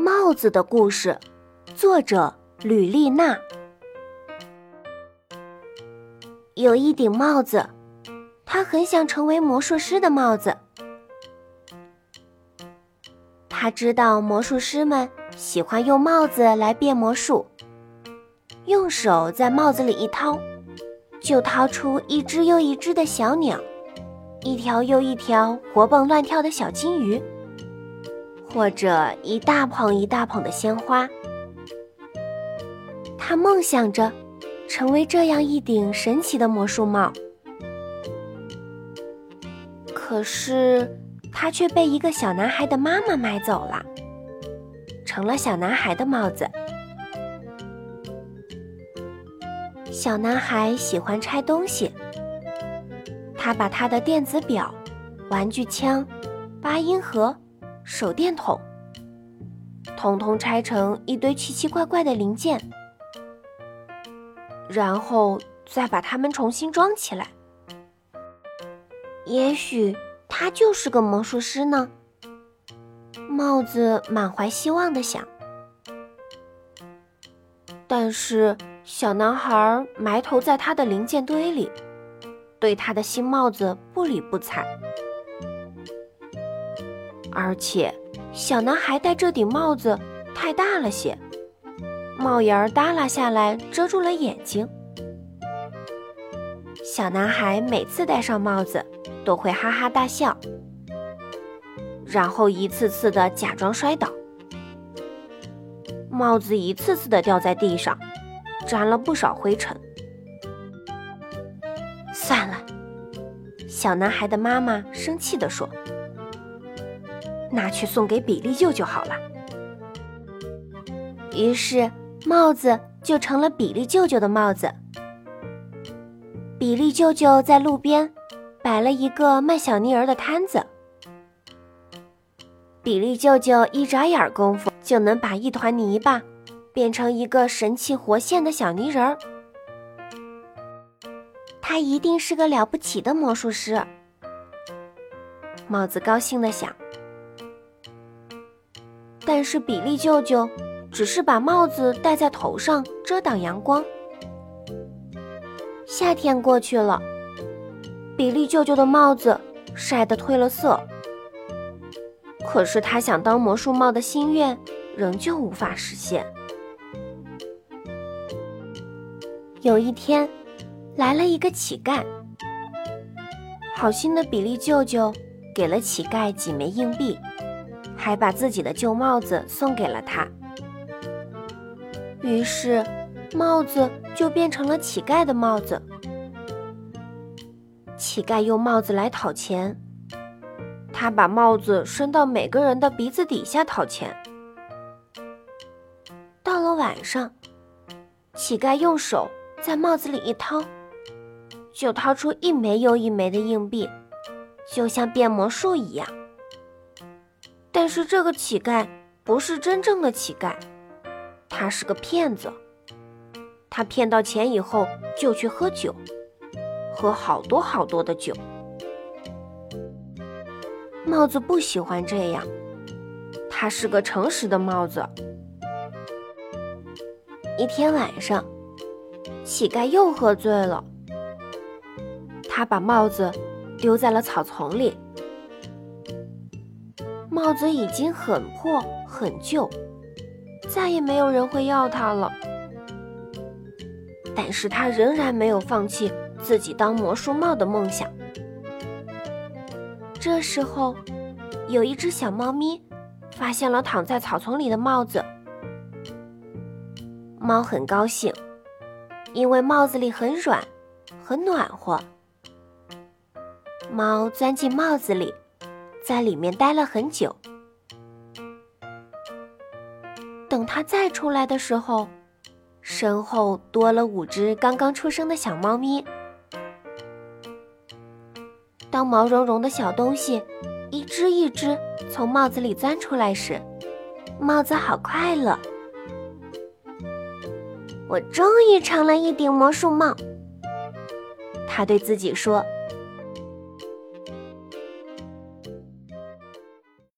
帽子的故事，作者吕丽娜。有一顶帽子，她很想成为魔术师的帽子。她知道魔术师们喜欢用帽子来变魔术，用手在帽子里一掏，就掏出一只又一只的小鸟，一条又一条活蹦乱跳的小金鱼。或者一大捧一大捧的鲜花，他梦想着成为这样一顶神奇的魔术帽。可是他却被一个小男孩的妈妈买走了，成了小男孩的帽子。小男孩喜欢拆东西，他把他的电子表、玩具枪、八音盒。手电筒，统统拆成一堆奇奇怪怪的零件，然后再把它们重新装起来。也许他就是个魔术师呢。帽子满怀希望的想。但是小男孩埋头在他的零件堆里，对他的新帽子不理不睬。而且，小男孩戴这顶帽子太大了些，帽檐耷拉下来，遮住了眼睛。小男孩每次戴上帽子，都会哈哈大笑，然后一次次的假装摔倒，帽子一次次的掉在地上，沾了不少灰尘。算了，小男孩的妈妈生气地说。拿去送给比利舅舅好了。于是帽子就成了比利舅舅的帽子。比利舅舅在路边摆了一个卖小泥人的摊子。比利舅舅一眨眼功夫就能把一团泥巴变成一个神气活现的小泥人儿。他一定是个了不起的魔术师。帽子高兴地想。但是比利舅舅只是把帽子戴在头上遮挡阳光。夏天过去了，比利舅舅的帽子晒得褪了色。可是他想当魔术帽的心愿仍旧无法实现。有一天，来了一个乞丐。好心的比利舅舅给了乞丐几枚硬币。还把自己的旧帽子送给了他，于是帽子就变成了乞丐的帽子。乞丐用帽子来讨钱，他把帽子伸到每个人的鼻子底下讨钱。到了晚上，乞丐用手在帽子里一掏，就掏出一枚又一枚的硬币，就像变魔术一样。但是这个乞丐不是真正的乞丐，他是个骗子。他骗到钱以后就去喝酒，喝好多好多的酒。帽子不喜欢这样，他是个诚实的帽子。一天晚上，乞丐又喝醉了，他把帽子丢在了草丛里。帽子已经很破很旧，再也没有人会要它了。但是他仍然没有放弃自己当魔术帽的梦想。这时候，有一只小猫咪发现了躺在草丛里的帽子。猫很高兴，因为帽子里很软，很暖和。猫钻进帽子里。在里面待了很久，等他再出来的时候，身后多了五只刚刚出生的小猫咪。当毛茸茸的小东西一只一只从帽子里钻出来时，帽子好快乐。我终于成了一顶魔术帽，他对自己说。